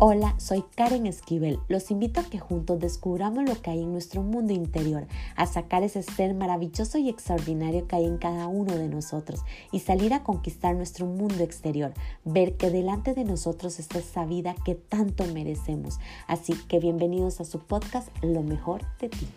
Hola, soy Karen Esquivel. Los invito a que juntos descubramos lo que hay en nuestro mundo interior, a sacar ese ser maravilloso y extraordinario que hay en cada uno de nosotros y salir a conquistar nuestro mundo exterior, ver que delante de nosotros está esa vida que tanto merecemos. Así que bienvenidos a su podcast Lo mejor de ti.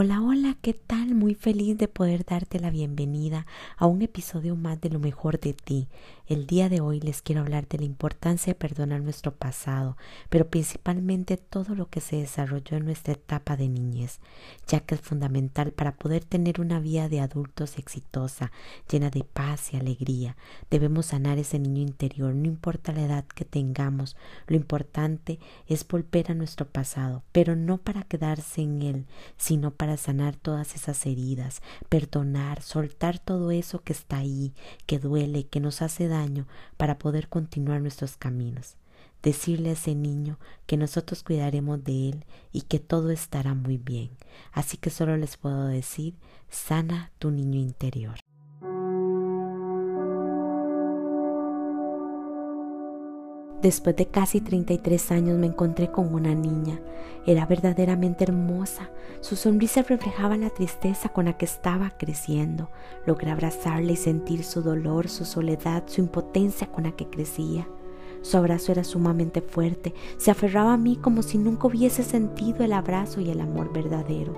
Hola, hola, ¿qué tal? Muy feliz de poder darte la bienvenida a un episodio más de lo mejor de ti. El día de hoy les quiero hablar de la importancia de perdonar nuestro pasado, pero principalmente todo lo que se desarrolló en nuestra etapa de niñez, ya que es fundamental para poder tener una vida de adultos exitosa, llena de paz y alegría. Debemos sanar ese niño interior, no importa la edad que tengamos, lo importante es volver a nuestro pasado, pero no para quedarse en él, sino para sanar todas esas heridas, perdonar, soltar todo eso que está ahí, que duele, que nos hace daño para poder continuar nuestros caminos. Decirle a ese niño que nosotros cuidaremos de él y que todo estará muy bien. Así que solo les puedo decir, sana tu niño interior. Después de casi 33 años me encontré con una niña. Era verdaderamente hermosa. Su sonrisa reflejaba la tristeza con la que estaba creciendo. Logré abrazarla y sentir su dolor, su soledad, su impotencia con la que crecía. Su abrazo era sumamente fuerte. Se aferraba a mí como si nunca hubiese sentido el abrazo y el amor verdadero.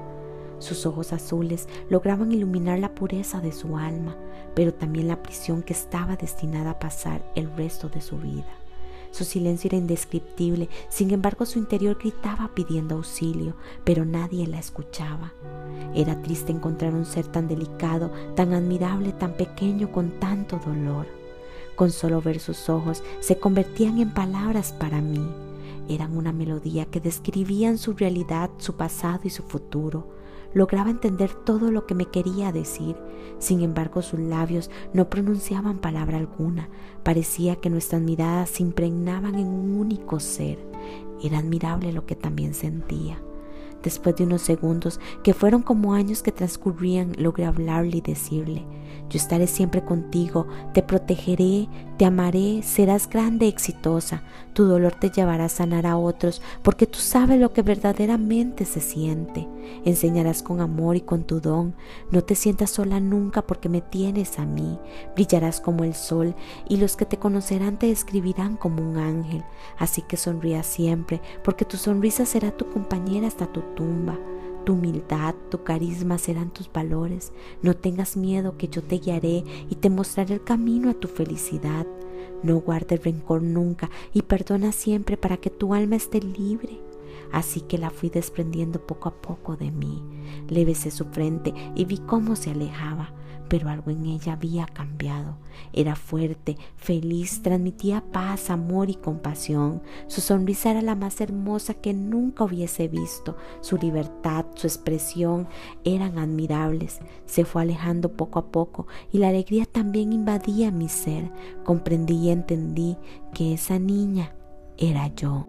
Sus ojos azules lograban iluminar la pureza de su alma, pero también la prisión que estaba destinada a pasar el resto de su vida. Su silencio era indescriptible, sin embargo su interior gritaba pidiendo auxilio, pero nadie la escuchaba. Era triste encontrar un ser tan delicado, tan admirable, tan pequeño, con tanto dolor. Con solo ver sus ojos se convertían en palabras para mí. Eran una melodía que describían su realidad, su pasado y su futuro lograba entender todo lo que me quería decir. Sin embargo, sus labios no pronunciaban palabra alguna. Parecía que nuestras miradas se impregnaban en un único ser. Era admirable lo que también sentía. Después de unos segundos, que fueron como años que transcurrían, logré hablarle y decirle, yo estaré siempre contigo, te protegeré, te amaré, serás grande, exitosa, tu dolor te llevará a sanar a otros, porque tú sabes lo que verdaderamente se siente. Enseñarás con amor y con tu don, no te sientas sola nunca porque me tienes a mí, brillarás como el sol, y los que te conocerán te describirán como un ángel, así que sonría siempre, porque tu sonrisa será tu compañera hasta tu tumba. Tu humildad, tu carisma serán tus valores. No tengas miedo que yo te guiaré y te mostraré el camino a tu felicidad. No guardes rencor nunca y perdona siempre para que tu alma esté libre. Así que la fui desprendiendo poco a poco de mí. Le besé su frente y vi cómo se alejaba pero algo en ella había cambiado. Era fuerte, feliz, transmitía paz, amor y compasión. Su sonrisa era la más hermosa que nunca hubiese visto. Su libertad, su expresión eran admirables. Se fue alejando poco a poco y la alegría también invadía mi ser. Comprendí y entendí que esa niña era yo.